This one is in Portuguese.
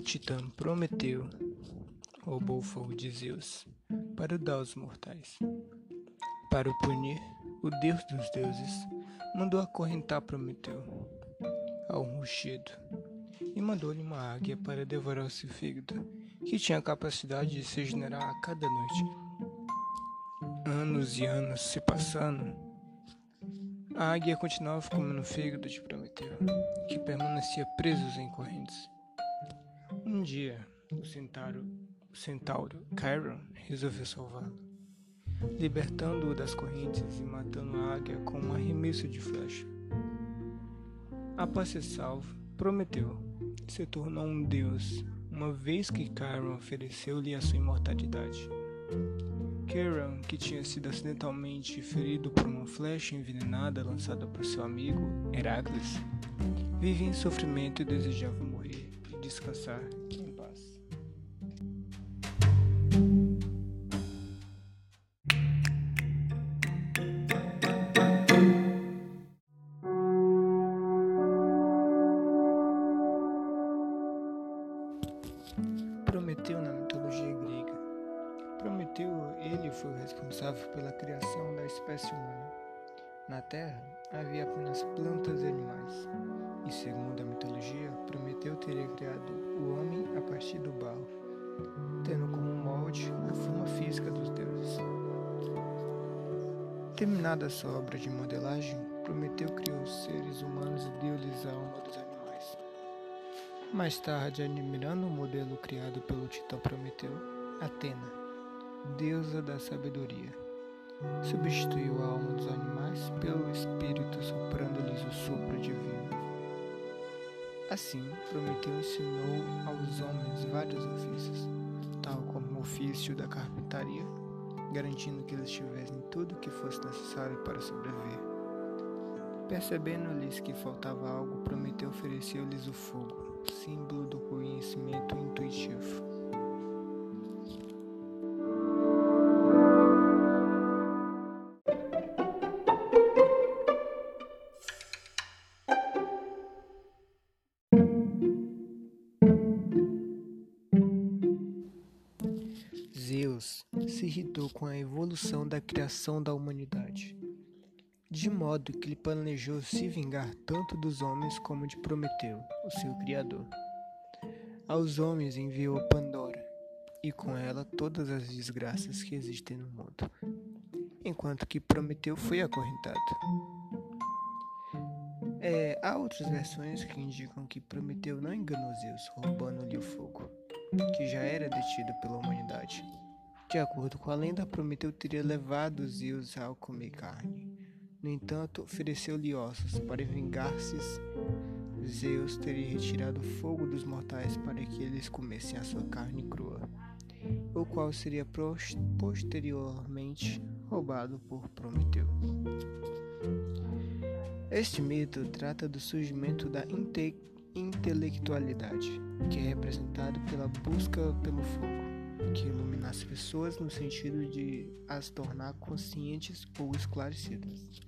titã Prometeu roubou o fogo de Zeus para dar aos mortais. Para o punir, o deus dos deuses mandou acorrentar Prometeu ao rugido e mandou-lhe uma águia para devorar seu fígado, que tinha a capacidade de se regenerar a cada noite. Anos e anos se passando, a águia continuava comendo o fígado de Prometeu, que permanecia preso em correntes. Um dia, o centauro, o centauro Chiron resolveu salvá-lo, libertando-o das correntes e matando a águia com um arremesso de flecha. Após ser salvo, Prometeu se tornou um deus, uma vez que Chiron ofereceu-lhe a sua imortalidade. Chiron, que tinha sido acidentalmente ferido por uma flecha envenenada lançada por seu amigo Heracles, vivia em sofrimento e desejava morrer descansar em paz. Prometeu na mitologia grega. Prometeu, ele foi o responsável pela criação da espécie humana. Na Terra havia apenas plantas e animais, e segundo a teria criado o homem a partir do barro, tendo como molde a forma física dos deuses. Terminada sua obra de modelagem, Prometeu criou os seres humanos e deu-lhes a alma dos animais. Mais tarde, admirando o modelo criado pelo titã Prometeu, Atena, deusa da sabedoria, substituiu a alma dos animais pelo espírito soprando-lhes o sopro divino. Assim, Prometeu ensinou aos homens vários ofícios, tal como o ofício da carpintaria, garantindo que eles tivessem tudo o que fosse necessário para sobreviver. Percebendo-lhes que faltava algo, Prometeu ofereceu-lhes o fogo, símbolo do conhecimento intuitivo. Zeus se irritou com a evolução da criação da humanidade, de modo que ele planejou se vingar tanto dos homens como de Prometeu, o seu criador. Aos homens enviou Pandora, e com ela todas as desgraças que existem no mundo, enquanto que Prometeu foi acorrentado. É, há outras versões que indicam que Prometeu não enganou Zeus, roubando-lhe o fogo, que já era detido pela humanidade. De acordo com a lenda, Prometeu teria levado Zeus ao comer carne. No entanto, ofereceu-lhe ossos para vingar-se. Zeus teria retirado o fogo dos mortais para que eles comessem a sua carne crua, o qual seria posteriormente roubado por Prometeu. Este mito trata do surgimento da inte intelectualidade, que é representado pela busca pelo fogo, que ilumina as pessoas no sentido de as tornar conscientes ou esclarecidas.